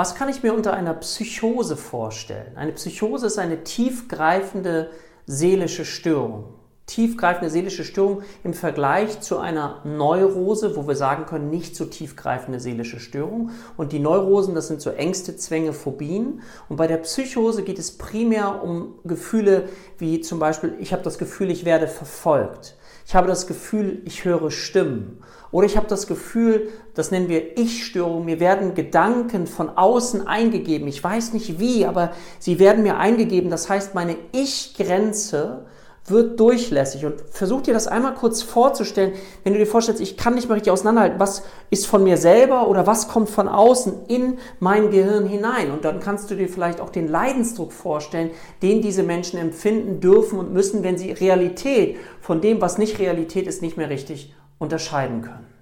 Was kann ich mir unter einer Psychose vorstellen? Eine Psychose ist eine tiefgreifende seelische Störung. Tiefgreifende seelische Störung im Vergleich zu einer Neurose, wo wir sagen können, nicht so tiefgreifende seelische Störung. Und die Neurosen, das sind so Ängste, Zwänge, Phobien. Und bei der Psychose geht es primär um Gefühle wie zum Beispiel, ich habe das Gefühl, ich werde verfolgt. Ich habe das Gefühl, ich höre Stimmen. Oder ich habe das Gefühl, das nennen wir Ich-Störung, mir werden Gedanken von außen eingegeben. Ich weiß nicht wie, aber sie werden mir eingegeben. Das heißt, meine Ich-Grenze wird durchlässig. Und versuch dir das einmal kurz vorzustellen, wenn du dir vorstellst, ich kann nicht mehr richtig auseinanderhalten, was ist von mir selber oder was kommt von außen in mein Gehirn hinein. Und dann kannst du dir vielleicht auch den Leidensdruck vorstellen, den diese Menschen empfinden dürfen und müssen, wenn sie Realität von dem, was nicht Realität ist, nicht mehr richtig unterscheiden können.